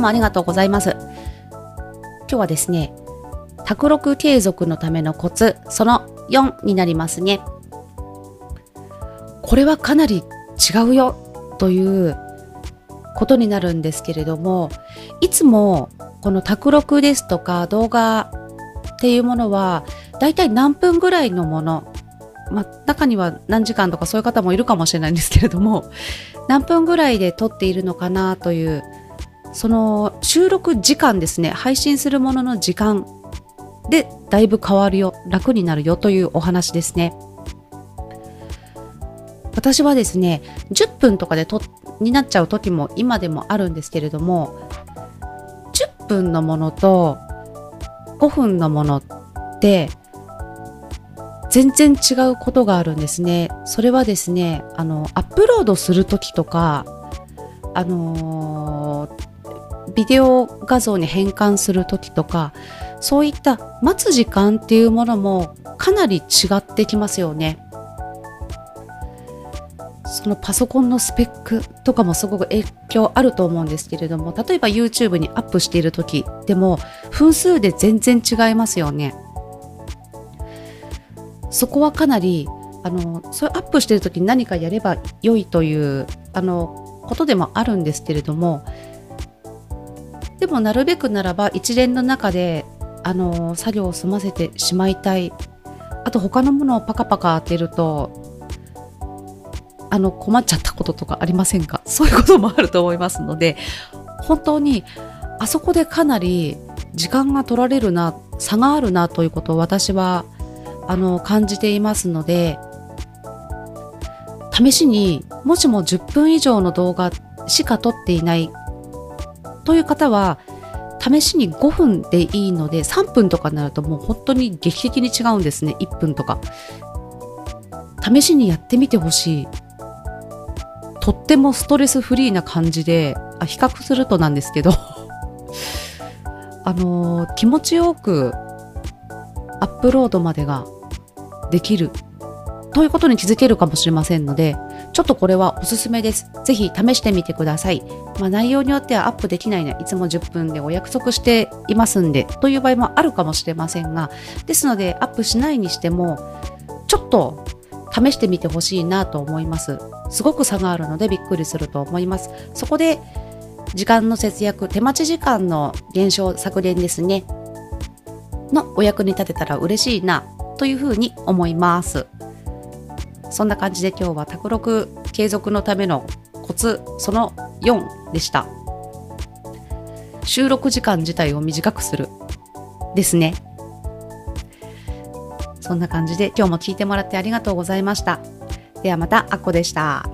もありがとうございます。今日はですね、卓録継続のためのコツ、その4になりますね。これはかなり違うよということになるんですけれども、いつもこの卓録ですとか動画っていうものは、だいたい何分ぐらいのもの、まあ、中には何時間とかそういう方もいるかもしれないんですけれども、何分ぐらいで撮っているのかなという、その収録時間ですね、配信するものの時間でだいぶ変わるよ、楽になるよというお話ですね。私はですね、10分とかでとになっちゃう時も今でもあるんですけれども、10分のものと5分のものって全然違うことがあるんですね。それはですね、あの、アップロードする時とか、あのー、ビデオ画像に変換する時とか、そういった待つ時間っていうものもかなり違ってきますよね。そのパソコンのスペックとかもすごく影響あると思うんですけれども例えば YouTube にアップしている時でも分数で全然違いますよねそこはかなりあのそれアップしている時に何かやれば良いというあのことでもあるんですけれどもでもなるべくならば一連の中であの作業を済ませてしまいたい。あと他のものをパカパカ当てるとあの困っちゃったこととかありませんか？そういうこともあると思いますので本当にあそこでかなり時間が取られるな差があるなということを私はあの感じていますので試しにもしも10分以上の動画しか撮っていないという方は試しに5分でいいので3分とかになるともう本当に劇的に違うんですね。1分とか。試しにやってみてほしい。とってもストレスフリーな感じであ比較するとなんですけど。あのー、気持ちよくアップロードまでができる。ということに気づけるかもしれませんのでちょっとこれはおすすめです。ぜひ試してみてください。まあ、内容によってはアップできないね、いつも10分でお約束していますんで、という場合もあるかもしれませんが、ですのでアップしないにしても、ちょっと試してみてほしいなと思います。すごく差があるのでびっくりすると思います。そこで時間の節約、手待ち時間の減少削減ですね。のお役に立てたら嬉しいなというふうに思います。そんな感じで今日は卓録継続のためのコツその4でした。収録時間自体を短くするですね。そんな感じで今日も聞いてもらってありがとうございました。ではまた、あっこでした。